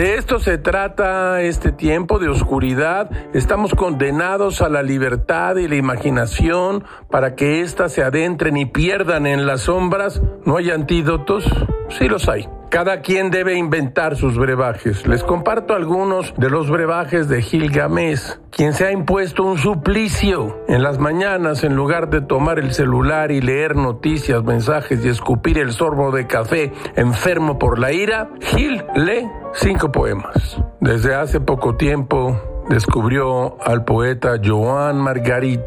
esto se trata este tiempo de oscuridad. Estamos condenados a la libertad y la imaginación para que éstas se adentren y pierdan en las sombras. ¿No hay antídotos? Sí los hay. Cada quien debe inventar sus brebajes. Les comparto algunos de los brebajes de Gilgamesh, quien se ha impuesto un suplicio. En las mañanas, en lugar de tomar el celular y leer noticias, mensajes y escupir el sorbo de café enfermo por la ira, Gil lee cinco poemas. Desde hace poco tiempo descubrió al poeta Joan Margarit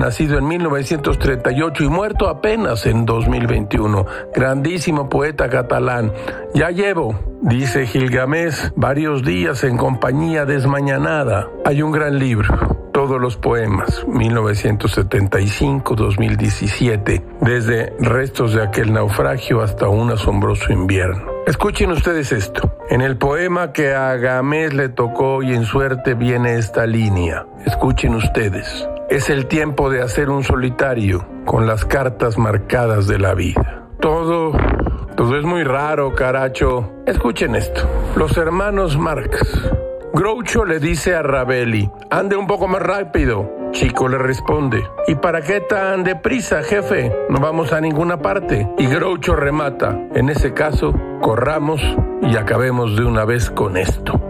nacido en 1938 y muerto apenas en 2021. Grandísimo poeta catalán. Ya llevo, dice Gilgamesh, varios días en compañía desmañanada. Hay un gran libro. Todos los poemas, 1975-2017, desde restos de aquel naufragio hasta un asombroso invierno. Escuchen ustedes esto. En el poema que a Gamés le tocó y en suerte viene esta línea. Escuchen ustedes. Es el tiempo de hacer un solitario con las cartas marcadas de la vida. Todo, todo es muy raro, caracho. Escuchen esto. Los hermanos Marx. Groucho le dice a Ravelli, ande un poco más rápido. Chico le responde, ¿y para qué tan deprisa, jefe? No vamos a ninguna parte. Y Groucho remata, en ese caso, corramos y acabemos de una vez con esto.